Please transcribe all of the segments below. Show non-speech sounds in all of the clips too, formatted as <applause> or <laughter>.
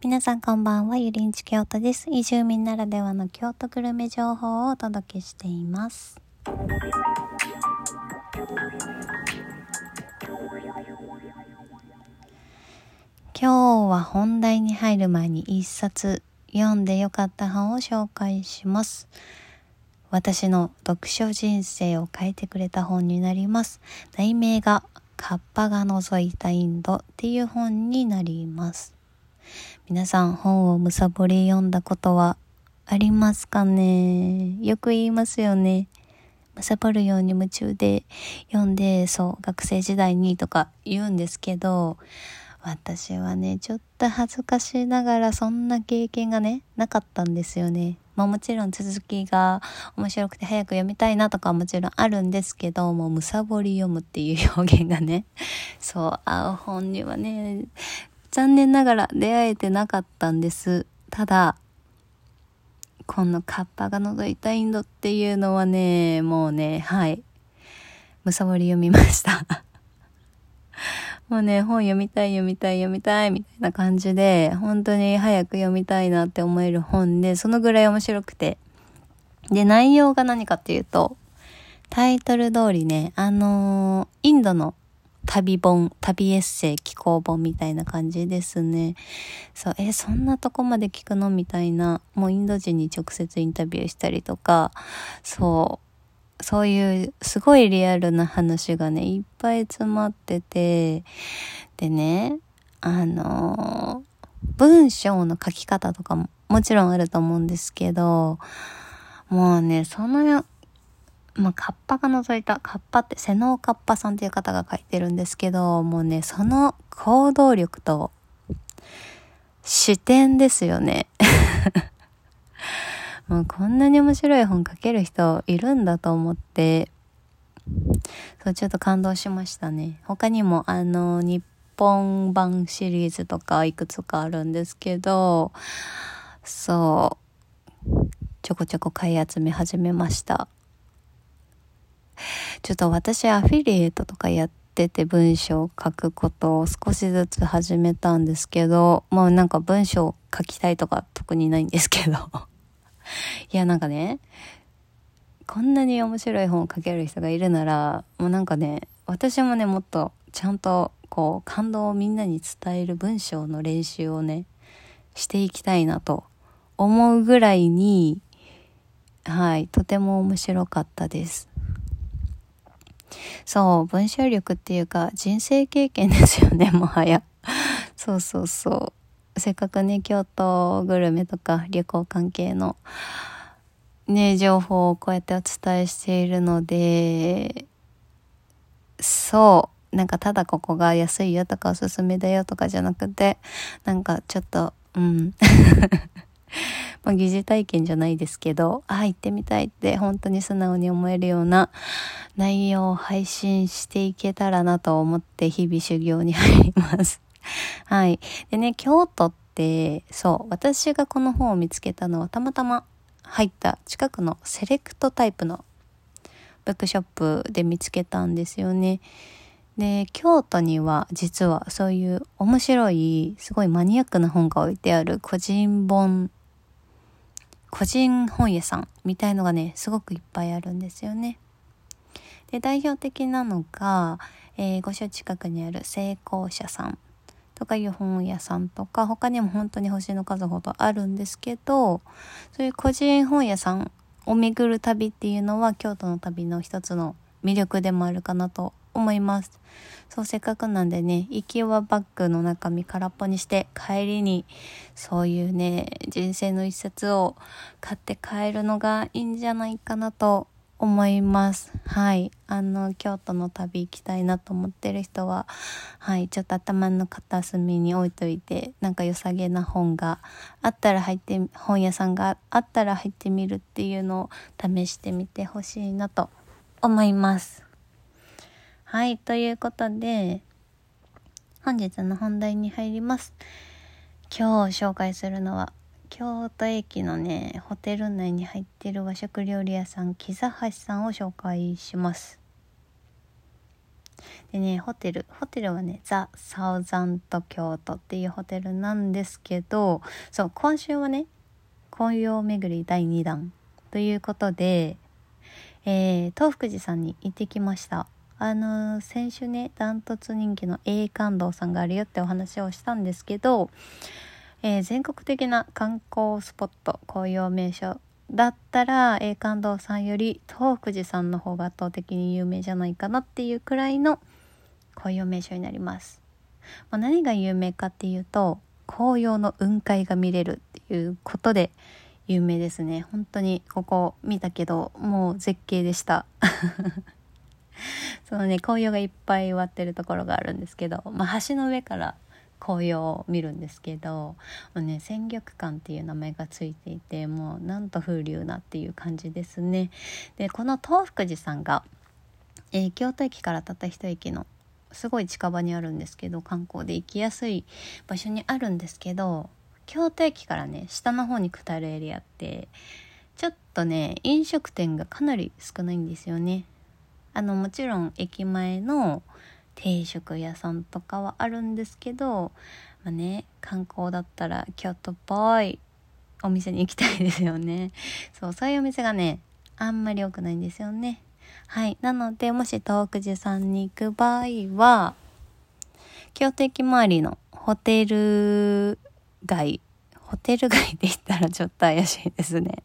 皆さんこんばんは、ゆりんち京都です。移住民ならではの京都グルメ情報をお届けしています。今日は本題に入る前に一冊読んでよかった本を紹介します。私の読書人生を変えてくれた本になります。題名がカッパが覗いたインドっていう本になります。皆さん本をむさぼり読んだことはありますかね？よく言いますよね。むさぼるように夢中で読んで、そう、学生時代にとか言うんですけど、私はね、ちょっと恥ずかしながらそんな経験がね、なかったんですよね。まあもちろん続きが面白くて早く読みたいなとかもちろんあるんですけど、もうむさぼり読むっていう表現がね、そう、合う本にはね、残念ながら出会えてなかったんです。ただ、このカッパが覗いたインドっていうのはね、もうね、はい。むさぼり読みました。もうね、本読みたい読みたい読みたいみたいな感じで、本当に早く読みたいなって思える本で、そのぐらい面白くて。で、内容が何かっていうと、タイトル通りね、あのーインドの旅本、旅エッセイ、寄稿本みたいな感じですね。そう、え、そんなとこまで聞くのみたいな、もうインド人に直接インタビューしたりとか、そう、そういうすごいリアルな話がね、いっぱい詰まってて、でね、あの文章の書き方とかももちろんあると思うんですけど、もうね、そのまあ、カッパが覗いた、カッパって、瀬能カッパさんっていう方が書いてるんですけど、もうね、その行動力と、視点ですよね。<laughs> もうこんなに面白い本書ける人いるんだと思って、そう、ちょっと感動しましたね。他にも、あの、日本版シリーズとかいくつかあるんですけど、そう、ちょこちょこ買い集め始めました。<laughs> ちょっと私アフィリエイトとかやってて文章を書くことを少しずつ始めたんですけど、もうなんか文章を書きたいとか特にないんですけど。<laughs> いやなんかね、こんなに面白い本を書ける人がいるなら、もうなんかね、私もね、もっとちゃんとこう感動をみんなに伝える文章の練習をね、していきたいなと思うぐらいに、はい、とても面白かったです。そう、文章力っていうか人生経験ですよね、<laughs> もはや。そうそうそう。せっかくね、京都グルメとか旅行関係のね、情報をこうやってお伝えしているので、そう、なんかただここが安いよとかおすすめだよとかじゃなくて、なんかちょっと、うん。<laughs> <laughs> まあ、疑似体験じゃないですけど、ああ、行ってみたいって本当に素直に思えるような内容を配信していけたらなと思って日々修行に入ります。<laughs> はい。でね、京都って、そう、私がこの本を見つけたのはたまたま入った近くのセレクトタイプのブックショップで見つけたんですよね。で、京都には実はそういう面白い、すごいマニアックな本が置いてある個人本個人本屋さんみたいのがね、すごくいっぱいあるんですよね。で、代表的なのが、えー、御所近くにある成功者さんとかいう本屋さんとか、他にも本当に星の数ほどあるんですけど、そういう個人本屋さんを巡る旅っていうのは京都の旅の一つの魅力でもあるかなと思います。そう、せっかくなんでね、行きはバッグの中身空っぽにして、帰りに、そういうね、人生の一冊を買って帰るのがいいんじゃないかなと思います。はい。あの、京都の旅行きたいなと思ってる人は、はい、ちょっと頭の片隅に置いといて、なんか良さげな本があったら入って、本屋さんがあったら入ってみるっていうのを試してみてほしいなと思います。はい、ということで、本日の本題に入ります。今日紹介するのは、京都駅のね、ホテル内に入ってる和食料理屋さん、木座橋さんを紹介します。でね、ホテル、ホテルはね、ザ・サウザント京都っていうホテルなんですけど、そう、今週はね、紅葉巡り第2弾ということで、えー、東福寺さんに行ってきました。あの、先週ね、ダントツ人気の栄感動さんがあるよってお話をしたんですけど、えー、全国的な観光スポット、紅葉名所だったら栄感動さんより東福寺さんの方が圧倒的に有名じゃないかなっていうくらいの紅葉名所になります。まあ、何が有名かっていうと紅葉の雲海が見れるっていうことで有名ですね本当にここ見たけどもう絶景でした <laughs> そのね紅葉がいっぱい割ってるところがあるんですけど、まあ、橋の上から紅葉を見るんですけどもうね鮮玉館っていう名前がついていてもうなんと風流なっていう感じですね。でこの東福寺さんが、えー、京都駅からたった一駅のすごい近場にあるんですけど観光で行きやすい場所にあるんですけど京都駅からね下の方に下るエリアってちょっとね飲食店がかなり少ないんですよね。あのもちろん駅前の定食屋さんとかはあるんですけど、まあね、観光だったら京都っぽいお店に行きたいですよね。そう、そういうお店がね、あんまり多くないんですよね。はい。なので、もし東福寺さんに行く場合は、京都駅周りのホテル街ホテル街で言ったらちょっと怪しいですね。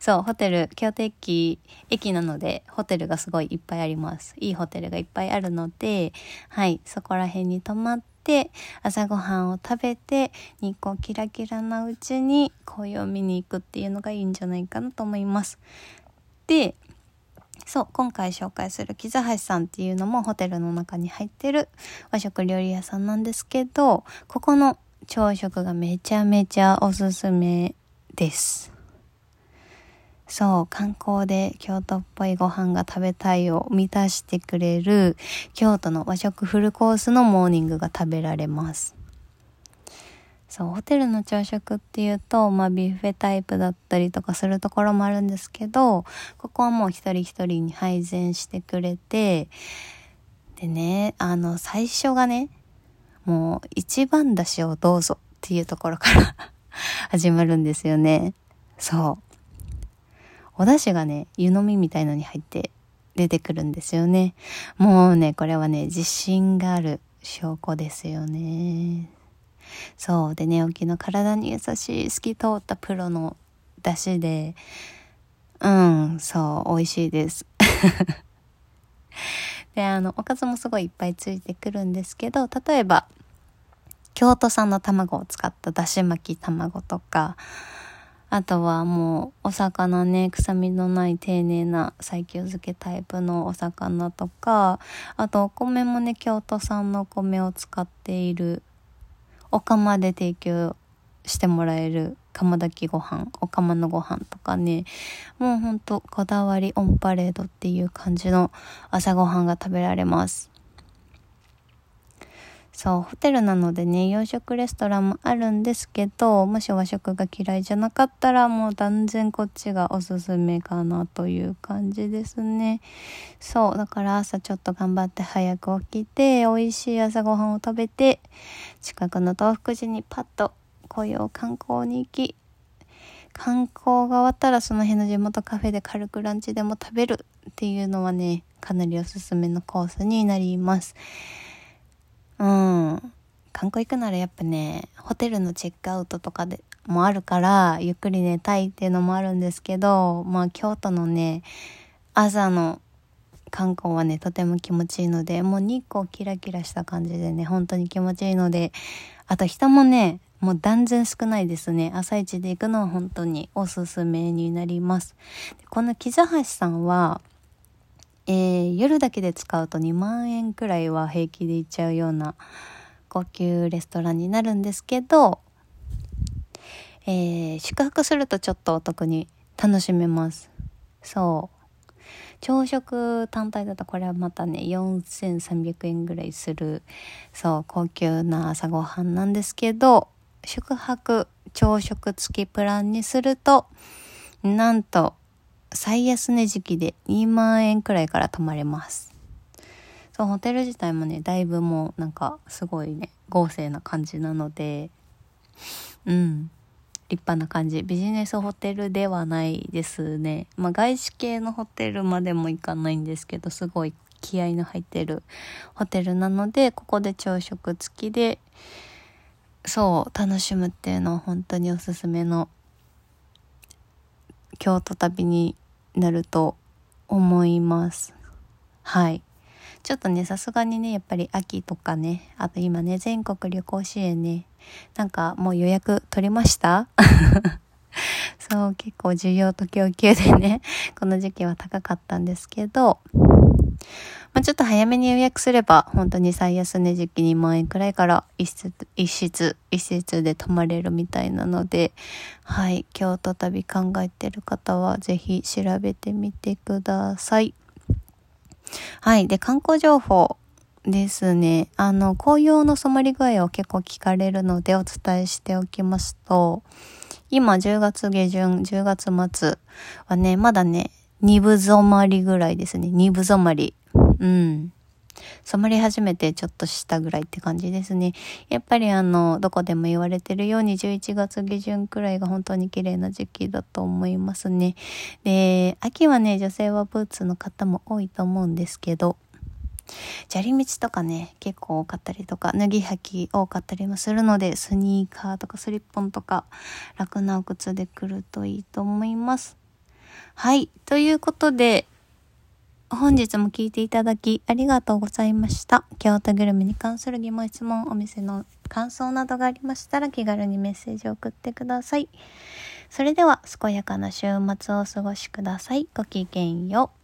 そう、ホテル、京都駅、駅なので、ホテルがすごいいっぱいあります。いいホテルがいっぱいあるので、はい、そこら辺に泊まって、朝ごはんを食べて、日光キラキラなうちに紅葉を見に行くっていうのがいいんじゃないかなと思います。で、そう、今回紹介する木座橋さんっていうのもホテルの中に入ってる和食料理屋さんなんですけど、ここの朝食がめちゃめちゃおすすめです。そう、観光で京都っぽいご飯が食べたいを満たしてくれる京都の和食フルコースのモーニングが食べられます。そう、ホテルの朝食っていうと、まあビュッフェタイプだったりとかするところもあるんですけど、ここはもう一人一人に配膳してくれて、でね、あの、最初がね、もう一番だしをどうぞっていうところから <laughs> 始まるんですよね。そう。お出汁がね、湯飲みみたいのに入って出てくるんですよね。もうね、これはね、自信がある証拠ですよね。そう。で、寝起きの体に優しい透き通ったプロの出汁で、うん、そう、美味しいです。<laughs> で、あの、おかずもすごいいっぱいついてくるんですけど、例えば、京都産の卵を使っただし巻き卵とか、あとはもうお魚ね、臭みのない丁寧な西京漬けタイプのお魚とか、あとお米もね、京都産のお米を使っている、お釜で提供してもらえる釜炊きご飯、お釜のご飯とかね、もうほんとこだわりオンパレードっていう感じの朝ごはんが食べられます。そう、ホテルなのでね、洋食レストランもあるんですけど、もし和食が嫌いじゃなかったら、もう断然こっちがおすすめかなという感じですね。そう、だから朝ちょっと頑張って早く起きて、美味しい朝ごはんを食べて、近くの東福寺にパッと紅葉観光に行き、観光が終わったらその辺の地元カフェで軽くランチでも食べるっていうのはね、かなりおすすめのコースになります。うん。観光行くならやっぱね、ホテルのチェックアウトとかでもあるから、ゆっくり寝たいっていうのもあるんですけど、まあ京都のね、朝の観光はね、とても気持ちいいので、もう日光キラキラした感じでね、本当に気持ちいいので、あと人もね、もう断然少ないですね。朝一で行くのは本当におすすめになります。この木座橋さんは、えー、夜だけで使うと2万円くらいは平気で行っちゃうような高級レストランになるんですけど、えー、宿泊するとちょっとお得に楽しめます。そう。朝食単体だとこれはまたね、4300円ぐらいする、そう、高級な朝ごはんなんですけど、宿泊朝食付きプランにすると、なんと最安値時期で2万円くらいから泊まれます。そうホテル自体もねだいぶもうなんかすごいね豪勢な感じなのでうん立派な感じビジネスホテルではないですねまあ外資系のホテルまでも行かないんですけどすごい気合の入ってるホテルなのでここで朝食付きでそう楽しむっていうのは本当におすすめの京都旅になると思います。はい。ちょっとねさすがにねやっぱり秋とかねあと今ね全国旅行支援ねなんかもう予約取れました？<laughs> そう、結構需要と供給でね、この時期は高かったんですけど、まあ、ちょっと早めに予約すれば、本当に最安値時期2万円くらいから一室、一室、一室で泊まれるみたいなので、はい、京都旅考えてる方はぜひ調べてみてください。はい、で、観光情報。ですね。あの、紅葉の染まり具合を結構聞かれるのでお伝えしておきますと、今10月下旬、10月末はね、まだね、二分染まりぐらいですね。二分染まり。うん。染まり始めてちょっとしたぐらいって感じですね。やっぱりあの、どこでも言われてるように11月下旬くらいが本当に綺麗な時期だと思いますね。で、秋はね、女性はブーツの方も多いと思うんですけど、砂利道とかね、結構多かったりとか、脱ぎ履き多かったりもするので、スニーカーとかスリッポンとか、楽なお靴で来るといいと思います。はい。ということで、本日も聞いていただきありがとうございました。京都グルメに関する疑問、質問、お店の感想などがありましたら気軽にメッセージを送ってください。それでは、健やかな週末をお過ごしください。ごきげんよう。